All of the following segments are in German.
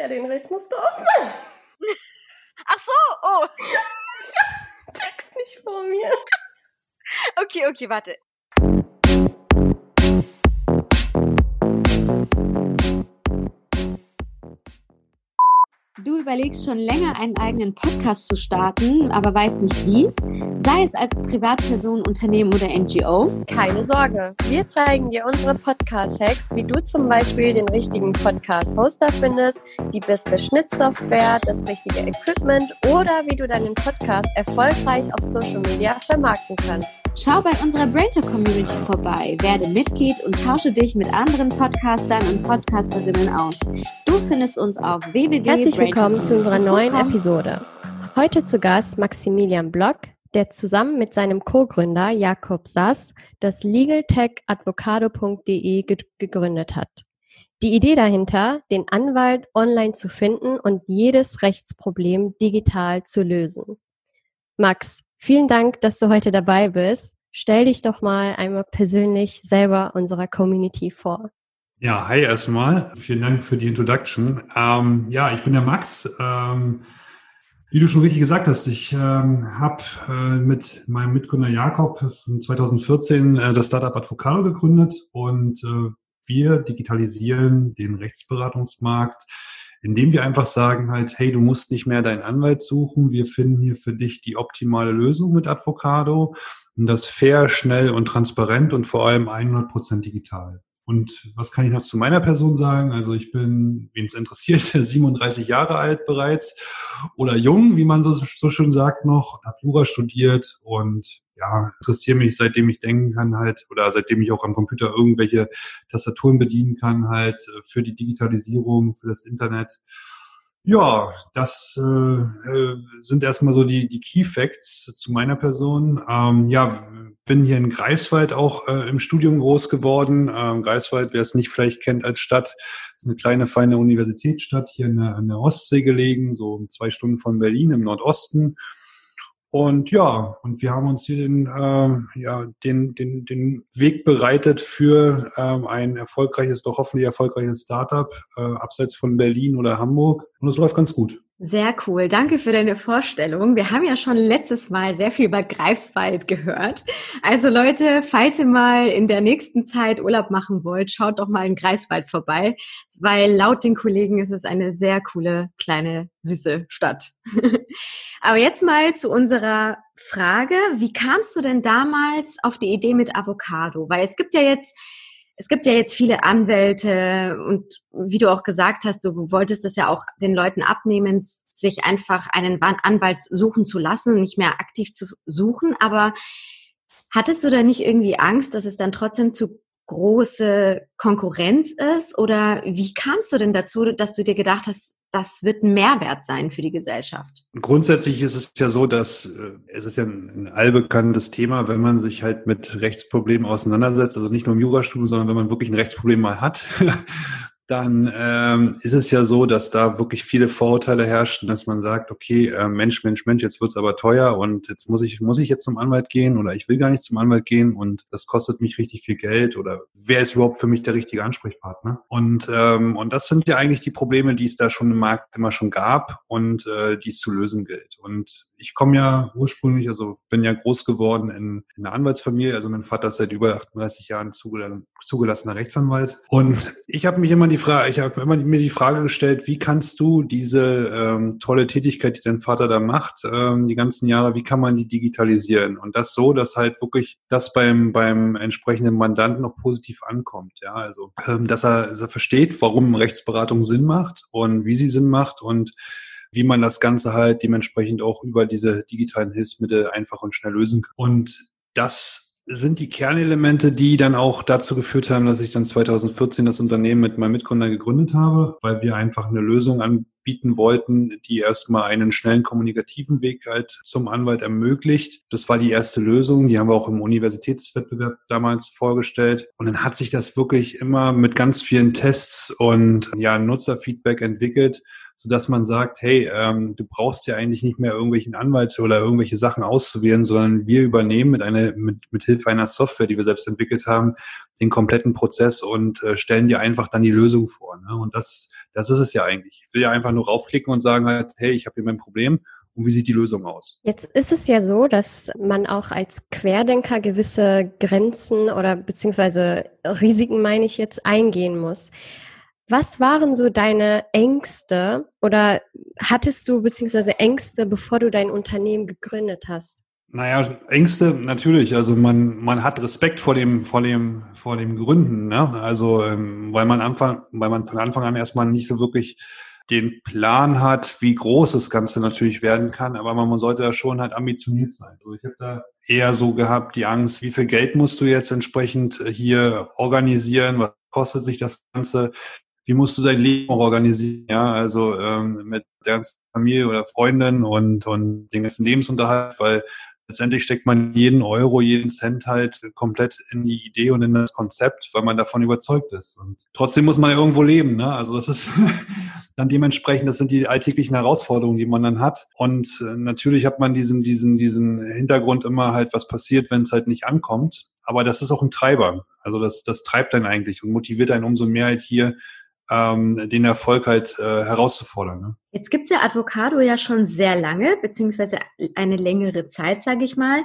Ja, den Rest musst du auch sagen. Ach so, oh. Ich hab den Text nicht vor mir. Okay, okay, warte. Du überlegst schon länger, einen eigenen Podcast zu starten, aber weißt nicht wie? Sei es als Privatperson, Unternehmen oder NGO? Keine Sorge, wir zeigen dir unsere Podcast-Hacks, wie du zum Beispiel den richtigen Podcast-Hoster findest, die beste Schnittsoftware, das richtige Equipment oder wie du deinen Podcast erfolgreich auf Social Media vermarkten kannst. Schau bei unserer Brainter Community vorbei, werde Mitglied und tausche dich mit anderen Podcastern und Podcasterinnen aus. Du findest uns auf www. Willkommen zu unserer neuen Episode. Heute zu Gast Maximilian Block, der zusammen mit seinem Co-Gründer Jakob Sass das legaltechadvocado.de gegründet hat. Die Idee dahinter, den Anwalt online zu finden und jedes Rechtsproblem digital zu lösen. Max, vielen Dank, dass du heute dabei bist. Stell dich doch mal einmal persönlich selber unserer Community vor. Ja, hi erstmal. Vielen Dank für die Introduction. Ähm, ja, ich bin der Max. Ähm, wie du schon richtig gesagt hast, ich ähm, habe äh, mit meinem Mitgründer Jakob 2014 äh, das Startup Advocado gegründet und äh, wir digitalisieren den Rechtsberatungsmarkt, indem wir einfach sagen halt, hey, du musst nicht mehr deinen Anwalt suchen, wir finden hier für dich die optimale Lösung mit Advocado und das fair, schnell und transparent und vor allem 100% digital. Und was kann ich noch zu meiner Person sagen? Also ich bin, wen es interessiert, 37 Jahre alt bereits oder jung, wie man so, so schön sagt noch, habe Jura studiert und ja, interessiere mich, seitdem ich denken kann halt oder seitdem ich auch am Computer irgendwelche Tastaturen bedienen kann halt für die Digitalisierung, für das Internet. Ja, das äh, äh sind erstmal so die, die Key Facts zu meiner Person. Ähm, ja, bin hier in Greifswald auch äh, im Studium groß geworden. Ähm, Greifswald, wer es nicht vielleicht kennt als Stadt, ist eine kleine, feine Universitätsstadt hier in der, an der Ostsee gelegen, so zwei Stunden von Berlin im Nordosten. Und ja, und wir haben uns hier den, äh, ja, den, den, den Weg bereitet für ähm, ein erfolgreiches, doch hoffentlich erfolgreiches Startup, äh, abseits von Berlin oder Hamburg. Und es läuft ganz gut. Sehr cool. Danke für deine Vorstellung. Wir haben ja schon letztes Mal sehr viel über Greifswald gehört. Also Leute, falls ihr mal in der nächsten Zeit Urlaub machen wollt, schaut doch mal in Greifswald vorbei, weil laut den Kollegen ist es eine sehr coole, kleine, süße Stadt. Aber jetzt mal zu unserer Frage. Wie kamst du denn damals auf die Idee mit Avocado? Weil es gibt ja jetzt es gibt ja jetzt viele Anwälte und wie du auch gesagt hast, du wolltest es ja auch den Leuten abnehmen, sich einfach einen Anwalt suchen zu lassen, nicht mehr aktiv zu suchen. Aber hattest du da nicht irgendwie Angst, dass es dann trotzdem zu große Konkurrenz ist? Oder wie kamst du denn dazu, dass du dir gedacht hast, das wird ein Mehrwert sein für die Gesellschaft. Grundsätzlich ist es ja so, dass äh, es ist ja ein, ein allbekanntes Thema, wenn man sich halt mit Rechtsproblemen auseinandersetzt, also nicht nur im Jurastudium, sondern wenn man wirklich ein Rechtsproblem mal hat, dann ähm, ist es ja so, dass da wirklich viele Vorurteile herrschen, dass man sagt, okay, äh, Mensch, Mensch, Mensch, jetzt wird's aber teuer und jetzt muss ich, muss ich jetzt zum Anwalt gehen oder ich will gar nicht zum Anwalt gehen und das kostet mich richtig viel Geld oder wer ist überhaupt für mich der richtige Ansprechpartner? Und, ähm, und das sind ja eigentlich die Probleme, die es da schon im Markt immer schon gab und äh, die es zu lösen gilt. Und ich komme ja ursprünglich, also bin ja groß geworden in, in einer Anwaltsfamilie, also mein Vater ist seit über 38 Jahren zugelassener Rechtsanwalt und ich habe mich immer die Frage, ich habe immer mir die Frage gestellt, wie kannst du diese ähm, tolle Tätigkeit, die dein Vater da macht, ähm, die ganzen Jahre, wie kann man die digitalisieren? Und das so, dass halt wirklich das beim, beim entsprechenden Mandanten noch positiv ankommt. Ja, also, ähm, dass, er, dass er versteht, warum Rechtsberatung Sinn macht und wie sie Sinn macht und wie man das Ganze halt dementsprechend auch über diese digitalen Hilfsmittel einfach und schnell lösen kann. Und das sind die Kernelemente, die dann auch dazu geführt haben, dass ich dann 2014 das Unternehmen mit meinem Mitgründer gegründet habe, weil wir einfach eine Lösung an, bieten wollten, die erstmal einen schnellen kommunikativen Weg halt zum Anwalt ermöglicht. Das war die erste Lösung. Die haben wir auch im Universitätswettbewerb damals vorgestellt. Und dann hat sich das wirklich immer mit ganz vielen Tests und ja, Nutzerfeedback entwickelt so dass man sagt, hey, ähm, du brauchst ja eigentlich nicht mehr irgendwelchen Anwalt oder irgendwelche Sachen auszuwählen, sondern wir übernehmen mit einer mit, mit Hilfe einer Software, die wir selbst entwickelt haben, den kompletten Prozess und äh, stellen dir einfach dann die Lösung vor. Ne? Und das das ist es ja eigentlich. Ich will ja einfach nur raufklicken und sagen halt, hey, ich habe hier mein Problem und wie sieht die Lösung aus? Jetzt ist es ja so, dass man auch als Querdenker gewisse Grenzen oder beziehungsweise Risiken, meine ich jetzt, eingehen muss. Was waren so deine Ängste oder hattest du beziehungsweise Ängste, bevor du dein Unternehmen gegründet hast? Naja, Ängste natürlich. Also man, man hat Respekt vor dem, vor dem, vor dem Gründen, ne? Also ähm, weil man Anfang, weil man von Anfang an erstmal nicht so wirklich den Plan hat, wie groß das Ganze natürlich werden kann, aber man, sollte ja schon halt ambitioniert sein. Also ich habe da eher so gehabt, die Angst, wie viel Geld musst du jetzt entsprechend hier organisieren, was kostet sich das Ganze, wie musst du dein Leben organisieren, ja, also ähm, mit der ganzen Familie oder Freundin und, und den ganzen Lebensunterhalt, weil letztendlich steckt man jeden Euro, jeden Cent halt komplett in die Idee und in das Konzept, weil man davon überzeugt ist. Und trotzdem muss man ja irgendwo leben, ne? Also das ist dann dementsprechend, das sind die alltäglichen Herausforderungen, die man dann hat. Und äh, natürlich hat man diesen, diesen, diesen Hintergrund immer halt, was passiert, wenn es halt nicht ankommt. Aber das ist auch ein Treiber. Also das, das treibt dann eigentlich und motiviert einen umso mehr halt hier ähm, den Erfolg halt äh, herauszufordern. Ne? Jetzt gibt's ja Avocado ja schon sehr lange, beziehungsweise eine längere Zeit, sage ich mal.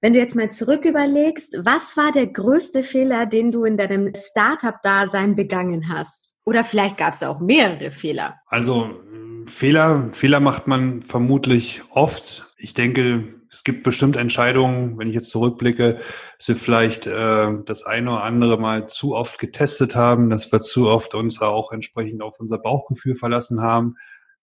Wenn du jetzt mal zurück überlegst, was war der größte Fehler, den du in deinem Startup-Dasein begangen hast? Oder vielleicht gab es auch mehrere Fehler. Also Fehler, Fehler macht man vermutlich oft. Ich denke, es gibt bestimmt Entscheidungen, wenn ich jetzt zurückblicke, dass wir vielleicht äh, das eine oder andere mal zu oft getestet haben, dass wir zu oft uns auch entsprechend auf unser Bauchgefühl verlassen haben,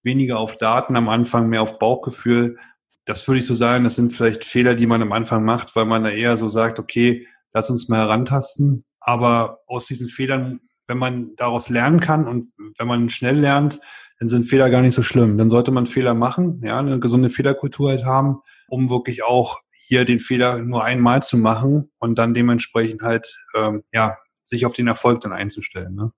weniger auf Daten am Anfang, mehr auf Bauchgefühl. Das würde ich so sagen, das sind vielleicht Fehler, die man am Anfang macht, weil man da eher so sagt, okay, lass uns mal herantasten. Aber aus diesen Fehlern, wenn man daraus lernen kann und wenn man schnell lernt, dann sind Fehler gar nicht so schlimm. Dann sollte man Fehler machen, ja, eine gesunde Fehlerkultur halt haben um wirklich auch hier den Fehler nur einmal zu machen und dann dementsprechend halt ähm, ja sich auf den Erfolg dann einzustellen. Ne?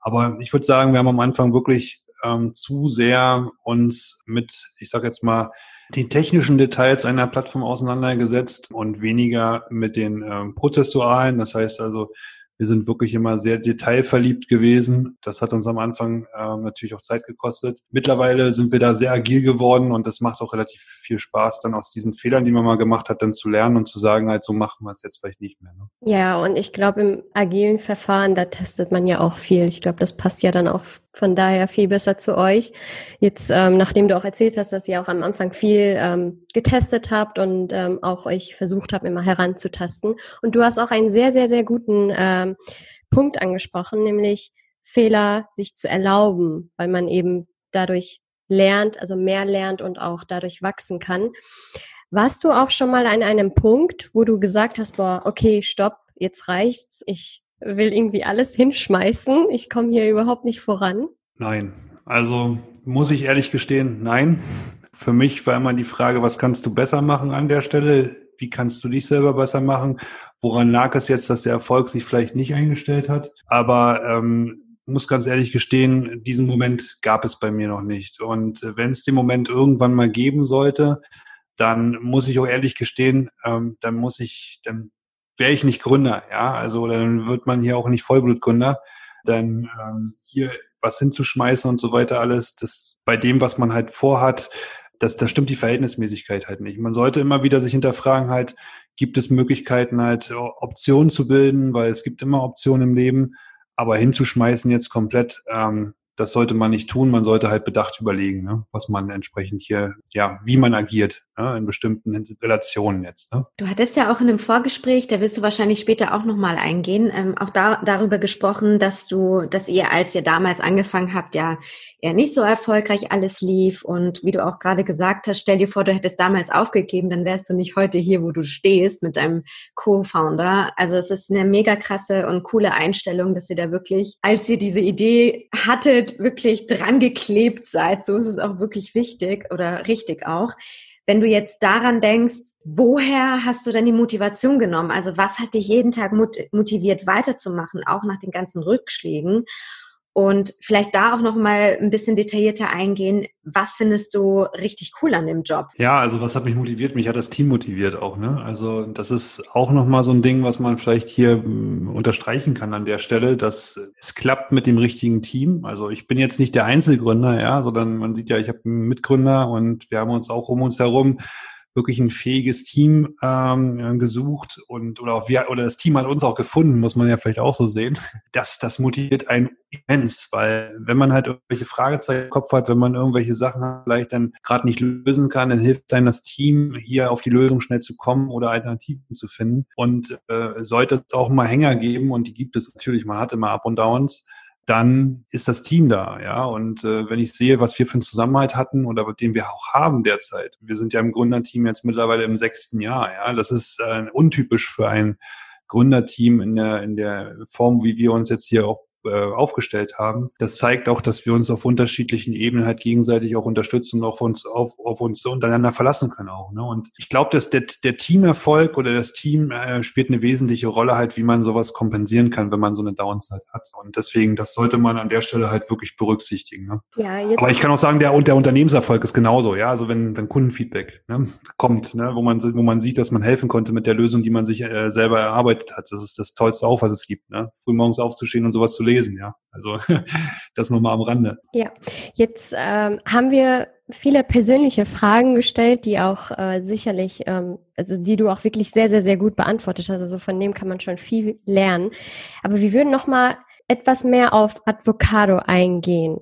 Aber ich würde sagen, wir haben am Anfang wirklich ähm, zu sehr uns mit, ich sage jetzt mal, die technischen Details einer Plattform auseinandergesetzt und weniger mit den ähm, prozessualen. Das heißt also, wir sind wirklich immer sehr detailverliebt gewesen. Das hat uns am Anfang äh, natürlich auch Zeit gekostet. Mittlerweile sind wir da sehr agil geworden und das macht auch relativ viel Spaß, dann aus diesen Fehlern, die man mal gemacht hat, dann zu lernen und zu sagen, halt so machen wir es jetzt vielleicht nicht mehr. Ne? Ja, und ich glaube, im agilen Verfahren, da testet man ja auch viel. Ich glaube, das passt ja dann auch von daher viel besser zu euch. Jetzt, ähm, nachdem du auch erzählt hast, dass ihr auch am Anfang viel ähm, getestet habt und ähm, auch euch versucht habt, immer heranzutasten. Und du hast auch einen sehr, sehr, sehr guten ähm, Punkt angesprochen, nämlich Fehler sich zu erlauben, weil man eben dadurch lernt, also mehr lernt und auch dadurch wachsen kann. Warst du auch schon mal an einem Punkt, wo du gesagt hast, boah, okay, stopp, jetzt reicht's, ich will irgendwie alles hinschmeißen. Ich komme hier überhaupt nicht voran. Nein, also muss ich ehrlich gestehen, nein. Für mich war immer die Frage, was kannst du besser machen an der Stelle? Wie kannst du dich selber besser machen? Woran lag es jetzt, dass der Erfolg sich vielleicht nicht eingestellt hat? Aber ähm, muss ganz ehrlich gestehen, diesen Moment gab es bei mir noch nicht. Und wenn es den Moment irgendwann mal geben sollte, dann muss ich auch ehrlich gestehen, ähm, dann muss ich, dann wäre ich nicht Gründer, ja, also dann wird man hier auch nicht Vollblutgründer, denn ähm, hier was hinzuschmeißen und so weiter alles, das bei dem, was man halt vorhat, das, das stimmt die Verhältnismäßigkeit halt nicht. Man sollte immer wieder sich hinterfragen halt, gibt es Möglichkeiten halt Optionen zu bilden, weil es gibt immer Optionen im Leben, aber hinzuschmeißen jetzt komplett, ähm, das sollte man nicht tun. Man sollte halt bedacht überlegen, ne, was man entsprechend hier, ja, wie man agiert. Ne, in bestimmten Relationen jetzt. Ne? Du hattest ja auch in einem Vorgespräch, da wirst du wahrscheinlich später auch nochmal eingehen, ähm, auch da, darüber gesprochen, dass du, dass ihr, als ihr damals angefangen habt, ja eher nicht so erfolgreich alles lief und wie du auch gerade gesagt hast, stell dir vor, du hättest damals aufgegeben, dann wärst du nicht heute hier, wo du stehst mit deinem Co-Founder. Also es ist eine mega krasse und coole Einstellung, dass ihr da wirklich, als ihr diese Idee hattet, wirklich dran geklebt seid. So ist es auch wirklich wichtig oder richtig auch. Wenn du jetzt daran denkst, woher hast du denn die Motivation genommen? Also was hat dich jeden Tag motiviert, weiterzumachen, auch nach den ganzen Rückschlägen? Und vielleicht da auch noch mal ein bisschen detaillierter eingehen. Was findest du richtig cool an dem Job? Ja, also was hat mich motiviert? Mich hat das Team motiviert auch. Ne? Also das ist auch noch mal so ein Ding, was man vielleicht hier hm, unterstreichen kann an der Stelle, dass es klappt mit dem richtigen Team. Also ich bin jetzt nicht der Einzelgründer, ja, sondern man sieht ja, ich habe einen Mitgründer und wir haben uns auch um uns herum wirklich ein fähiges Team ähm, gesucht und oder auch wir oder das Team hat uns auch gefunden, muss man ja vielleicht auch so sehen. Das, das motiviert einen immens, weil wenn man halt irgendwelche Fragezeichen im Kopf hat, wenn man irgendwelche Sachen vielleicht dann gerade nicht lösen kann, dann hilft einem das Team, hier auf die Lösung schnell zu kommen oder Alternativen zu finden. Und äh, sollte es auch mal Hänger geben, und die gibt es natürlich, man hat immer Up und Downs, dann ist das Team da, ja. Und äh, wenn ich sehe, was wir für einen Zusammenhalt hatten oder den wir auch haben derzeit, wir sind ja im Gründerteam jetzt mittlerweile im sechsten Jahr, ja. Das ist äh, untypisch für ein Gründerteam in der in der Form, wie wir uns jetzt hier auch aufgestellt haben. Das zeigt auch, dass wir uns auf unterschiedlichen Ebenen halt gegenseitig auch unterstützen und auf uns, auf, auf uns untereinander verlassen können auch. Ne? Und ich glaube, dass der, der Teamerfolg oder das Team äh, spielt eine wesentliche Rolle halt, wie man sowas kompensieren kann, wenn man so eine Downside hat. Und deswegen, das sollte man an der Stelle halt wirklich berücksichtigen. Ne? Ja, jetzt Aber ich kann auch sagen, der, der Unternehmenserfolg ist genauso, ja. Also wenn, wenn Kundenfeedback ne, kommt, ne, wo man wo man sieht, dass man helfen konnte mit der Lösung, die man sich äh, selber erarbeitet hat. Das ist das Tollste auch, was es gibt, ne? Frühmorgens aufzustehen und sowas zu lesen, ja. Also das nur mal am Rande. Ja, jetzt ähm, haben wir viele persönliche Fragen gestellt, die auch äh, sicherlich, ähm, also die du auch wirklich sehr, sehr, sehr gut beantwortet hast. Also von dem kann man schon viel lernen. Aber wir würden noch mal etwas mehr auf Advocado eingehen.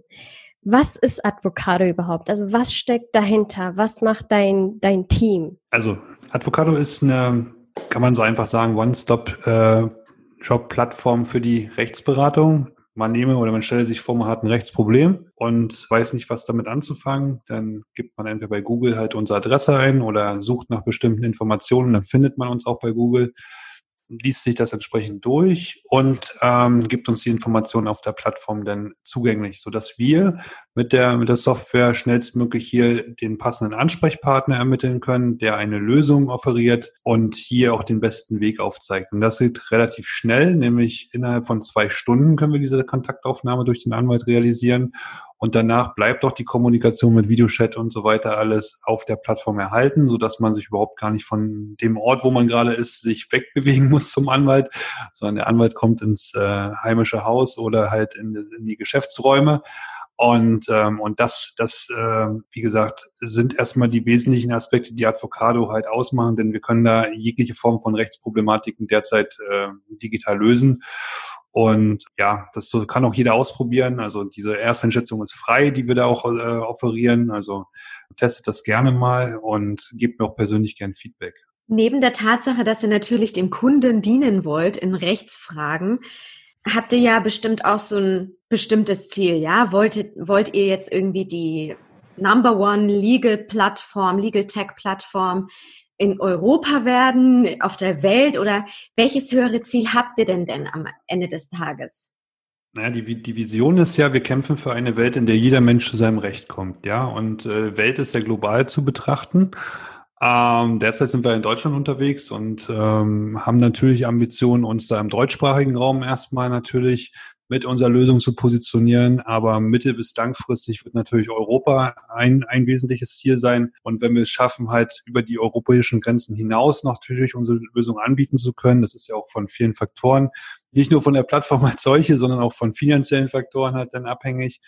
Was ist Advocado überhaupt? Also was steckt dahinter? Was macht dein, dein Team? Also Advocado ist eine, kann man so einfach sagen, One-Stop äh, Job-Plattform für die Rechtsberatung. Man nehme oder man stelle sich vor, man hat ein Rechtsproblem und weiß nicht, was damit anzufangen. Dann gibt man entweder bei Google halt unsere Adresse ein oder sucht nach bestimmten Informationen, dann findet man uns auch bei Google liest sich das entsprechend durch und ähm, gibt uns die Informationen auf der Plattform dann zugänglich, so dass wir mit der mit der Software schnellstmöglich hier den passenden Ansprechpartner ermitteln können, der eine Lösung offeriert und hier auch den besten Weg aufzeigt. Und das geht relativ schnell, nämlich innerhalb von zwei Stunden können wir diese Kontaktaufnahme durch den Anwalt realisieren und danach bleibt auch die Kommunikation mit Videochat und so weiter alles auf der Plattform erhalten, so dass man sich überhaupt gar nicht von dem Ort, wo man gerade ist, sich wegbewegen muss zum Anwalt, sondern der Anwalt kommt ins äh, heimische Haus oder halt in, in die Geschäftsräume. Und, ähm, und das, das äh, wie gesagt, sind erstmal die wesentlichen Aspekte, die Advocado halt ausmachen, denn wir können da jegliche Form von Rechtsproblematiken derzeit äh, digital lösen. Und ja, das kann auch jeder ausprobieren. Also diese Ersteinschätzung ist frei, die wir da auch äh, offerieren. Also testet das gerne mal und gebt mir auch persönlich gern Feedback. Neben der Tatsache, dass ihr natürlich dem Kunden dienen wollt in Rechtsfragen, habt ihr ja bestimmt auch so ein bestimmtes Ziel, ja? Wolltet, wollt ihr jetzt irgendwie die Number One Legal Plattform, Legal Tech Plattform in Europa werden, auf der Welt oder welches höhere Ziel habt ihr denn denn am Ende des Tages? Naja, die, die Vision ist ja, wir kämpfen für eine Welt, in der jeder Mensch zu seinem Recht kommt, ja. Und äh, Welt ist ja global zu betrachten. Ähm, derzeit sind wir in Deutschland unterwegs und ähm, haben natürlich Ambitionen, uns da im deutschsprachigen Raum erstmal natürlich mit unserer Lösung zu positionieren. Aber mittel- bis langfristig wird natürlich Europa ein, ein wesentliches Ziel sein. Und wenn wir es schaffen, halt über die europäischen Grenzen hinaus natürlich unsere Lösung anbieten zu können, das ist ja auch von vielen Faktoren, nicht nur von der Plattform als solche, sondern auch von finanziellen Faktoren halt dann abhängig,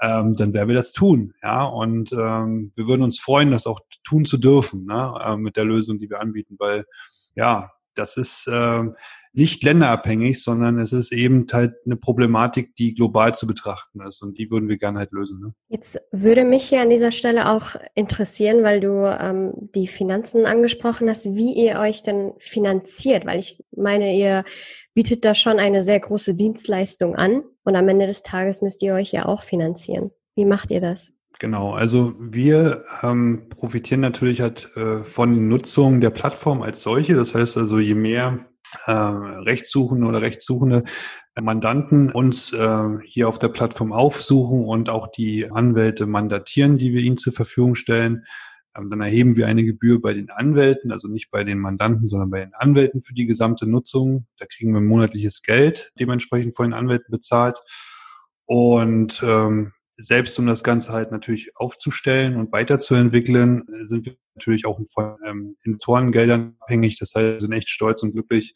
ähm, dann werden wir das tun. Ja, und ähm, wir würden uns freuen, das auch tun zu dürfen, ne, äh, mit der Lösung, die wir anbieten, weil ja, das ist äh, nicht länderabhängig, sondern es ist eben halt eine Problematik, die global zu betrachten ist und die würden wir gerne halt lösen. Ne? Jetzt würde mich hier an dieser Stelle auch interessieren, weil du ähm, die Finanzen angesprochen hast, wie ihr euch denn finanziert, weil ich meine, ihr bietet da schon eine sehr große Dienstleistung an und am Ende des Tages müsst ihr euch ja auch finanzieren. Wie macht ihr das? Genau, also wir ähm, profitieren natürlich halt äh, von Nutzung der Plattform als solche. Das heißt also, je mehr äh, Rechtssuchende oder Rechtssuchende Mandanten uns äh, hier auf der Plattform aufsuchen und auch die Anwälte mandatieren, die wir ihnen zur Verfügung stellen. Dann erheben wir eine Gebühr bei den Anwälten, also nicht bei den Mandanten, sondern bei den Anwälten für die gesamte Nutzung. Da kriegen wir monatliches Geld dementsprechend von den Anwälten bezahlt. Und ähm, selbst um das Ganze halt natürlich aufzustellen und weiterzuentwickeln, sind wir natürlich auch von ähm, Investorengeldern abhängig. Das heißt, wir sind echt stolz und glücklich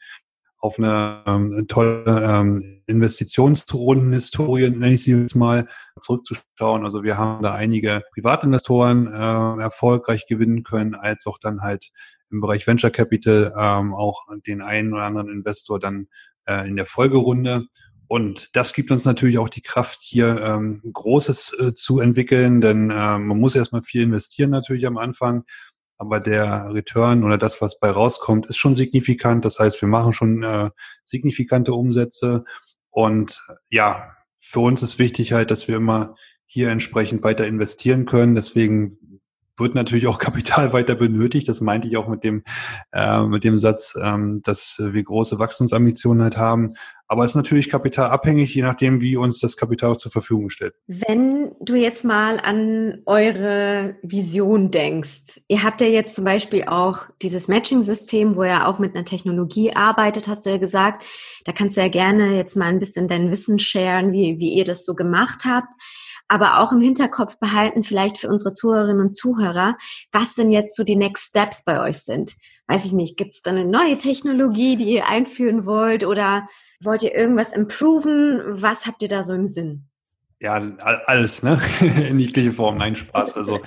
auf eine ähm, tolle ähm, Investitionsrundenhistorie, nenne ich sie jetzt mal, zurückzuschauen. Also wir haben da einige Privatinvestoren äh, erfolgreich gewinnen können, als auch dann halt im Bereich Venture Capital ähm, auch den einen oder anderen Investor dann äh, in der Folgerunde. Und das gibt uns natürlich auch die Kraft, hier ähm, Großes äh, zu entwickeln, denn äh, man muss erstmal viel investieren natürlich am Anfang, aber der Return oder das, was bei rauskommt, ist schon signifikant. Das heißt, wir machen schon äh, signifikante Umsätze und ja, für uns ist wichtig halt, dass wir immer hier entsprechend weiter investieren können. Deswegen wird natürlich auch Kapital weiter benötigt. Das meinte ich auch mit dem, äh, mit dem Satz, ähm, dass wir große Wachstumsambitionen halt haben. Aber es ist natürlich kapitalabhängig, je nachdem, wie uns das Kapital zur Verfügung stellt. Wenn du jetzt mal an eure Vision denkst, ihr habt ja jetzt zum Beispiel auch dieses Matching-System, wo ihr auch mit einer Technologie arbeitet, hast du ja gesagt. Da kannst du ja gerne jetzt mal ein bisschen dein Wissen sharen, wie, wie ihr das so gemacht habt aber auch im Hinterkopf behalten, vielleicht für unsere Zuhörerinnen und Zuhörer, was denn jetzt so die Next Steps bei euch sind. Weiß ich nicht, gibt es da eine neue Technologie, die ihr einführen wollt oder wollt ihr irgendwas improven? Was habt ihr da so im Sinn? Ja, alles, ne? In jegliche Form, nein, Spaß. Also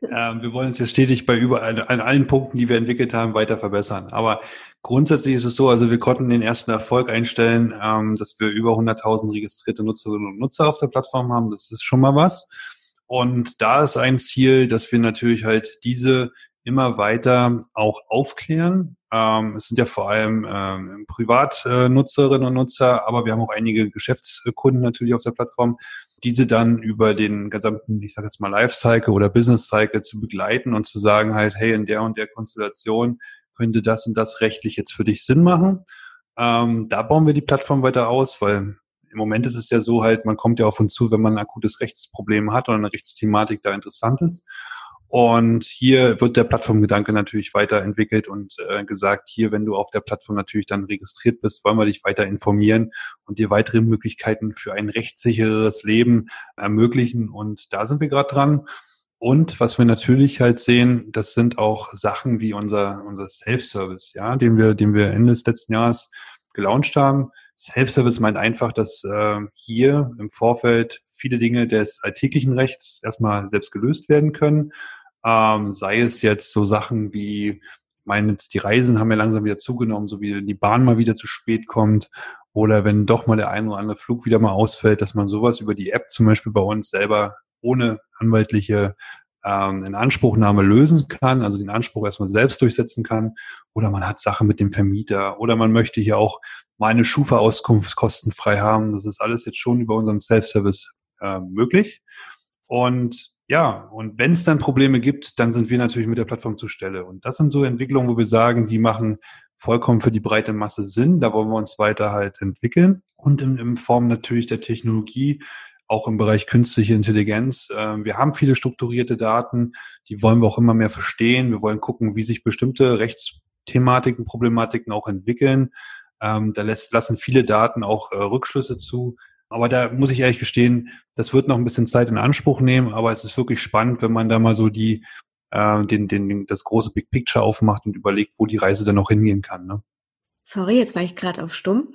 äh, wir wollen uns ja stetig bei überall, an allen Punkten, die wir entwickelt haben, weiter verbessern. Aber grundsätzlich ist es so, also wir konnten den ersten Erfolg einstellen, ähm, dass wir über 100.000 registrierte Nutzerinnen und Nutzer auf der Plattform haben. Das ist schon mal was. Und da ist ein Ziel, dass wir natürlich halt diese immer weiter auch aufklären. Ähm, es sind ja vor allem ähm, Privatnutzerinnen und Nutzer, aber wir haben auch einige Geschäftskunden natürlich auf der Plattform, diese dann über den gesamten, ich sage jetzt mal Lifecycle oder Business Cycle zu begleiten und zu sagen halt, hey, in der und der Konstellation könnte das und das rechtlich jetzt für dich Sinn machen. Ähm, da bauen wir die Plattform weiter aus, weil im Moment ist es ja so halt, man kommt ja auf uns zu, wenn man ein akutes Rechtsproblem hat oder eine Rechtsthematik da interessant ist. Und hier wird der Plattformgedanke natürlich weiterentwickelt und äh, gesagt, hier, wenn du auf der Plattform natürlich dann registriert bist, wollen wir dich weiter informieren und dir weitere Möglichkeiten für ein rechtssicheres Leben ermöglichen. Und da sind wir gerade dran. Und was wir natürlich halt sehen, das sind auch Sachen wie unser, unser Self-Service, ja, den wir, den wir Ende des letzten Jahres gelauncht haben. Self-Service meint einfach, dass äh, hier im Vorfeld viele Dinge des alltäglichen Rechts erstmal selbst gelöst werden können ähm, sei es jetzt so Sachen wie, ich meine, jetzt die Reisen haben ja langsam wieder zugenommen, so wie die Bahn mal wieder zu spät kommt oder wenn doch mal der ein oder andere Flug wieder mal ausfällt, dass man sowas über die App zum Beispiel bei uns selber ohne anwaltliche ähm, in Anspruchnahme lösen kann, also den Anspruch erstmal selbst durchsetzen kann, oder man hat Sachen mit dem Vermieter, oder man möchte hier auch meine Schufa-Auskunft kostenfrei haben. Das ist alles jetzt schon über unseren Self-Service äh, möglich. Und ja, und wenn es dann Probleme gibt, dann sind wir natürlich mit der Plattform zur Stelle. Und das sind so Entwicklungen, wo wir sagen, die machen vollkommen für die breite Masse Sinn. Da wollen wir uns weiter halt entwickeln. Und in, in Form natürlich der Technologie, auch im Bereich künstliche Intelligenz. Äh, wir haben viele strukturierte Daten, die wollen wir auch immer mehr verstehen. Wir wollen gucken, wie sich bestimmte Rechtsthematiken, Problematiken auch entwickeln. Ähm, da lässt, lassen viele Daten auch äh, Rückschlüsse zu. Aber da muss ich ehrlich gestehen, das wird noch ein bisschen Zeit in Anspruch nehmen, aber es ist wirklich spannend, wenn man da mal so die, äh, den, den, das große Big Picture aufmacht und überlegt, wo die Reise dann noch hingehen kann. Ne? Sorry, jetzt war ich gerade auf stumm.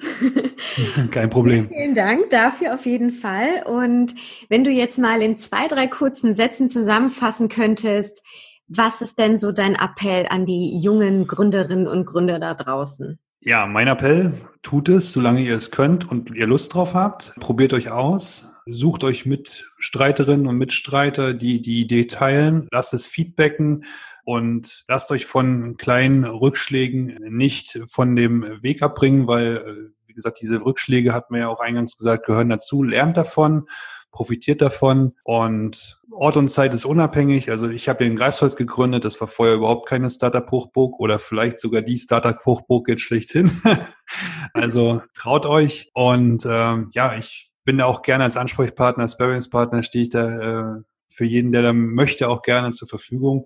Kein Problem. Vielen Dank dafür auf jeden Fall. Und wenn du jetzt mal in zwei, drei kurzen Sätzen zusammenfassen könntest, was ist denn so dein Appell an die jungen Gründerinnen und Gründer da draußen? Ja, mein Appell, tut es, solange ihr es könnt und ihr Lust drauf habt. Probiert euch aus. Sucht euch Mitstreiterinnen und Mitstreiter, die die Idee teilen. Lasst es feedbacken und lasst euch von kleinen Rückschlägen nicht von dem Weg abbringen, weil, wie gesagt, diese Rückschläge, hat man ja auch eingangs gesagt, gehören dazu. Lernt davon profitiert davon und Ort und Zeit ist unabhängig. Also ich habe hier in Greifswald gegründet, das war vorher überhaupt keine Startup-Hochburg oder vielleicht sogar die Startup-Hochburg jetzt schlechthin. also traut euch und ähm, ja, ich bin da auch gerne als Ansprechpartner, Sparingspartner stehe ich da äh, für jeden, der da möchte, auch gerne zur Verfügung.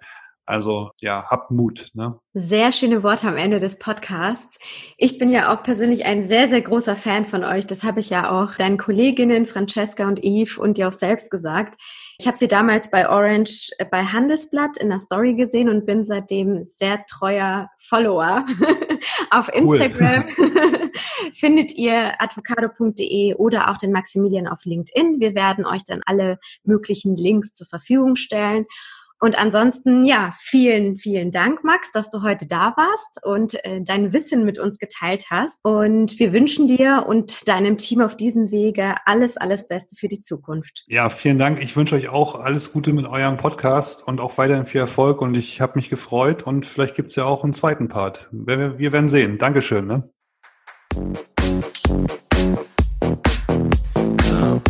Also ja, habt Mut. Ne? Sehr schöne Worte am Ende des Podcasts. Ich bin ja auch persönlich ein sehr, sehr großer Fan von euch. Das habe ich ja auch deinen Kolleginnen Francesca und Eve und dir auch selbst gesagt. Ich habe sie damals bei Orange äh, bei Handelsblatt in der Story gesehen und bin seitdem sehr treuer Follower auf Instagram. Cool. Findet ihr advocado.de oder auch den Maximilian auf LinkedIn. Wir werden euch dann alle möglichen Links zur Verfügung stellen. Und ansonsten, ja, vielen, vielen Dank, Max, dass du heute da warst und äh, dein Wissen mit uns geteilt hast. Und wir wünschen dir und deinem Team auf diesem Wege alles, alles Beste für die Zukunft. Ja, vielen Dank. Ich wünsche euch auch alles Gute mit eurem Podcast und auch weiterhin viel Erfolg. Und ich habe mich gefreut und vielleicht gibt's ja auch einen zweiten Part. Wir, wir werden sehen. Dankeschön. Ne? Ja.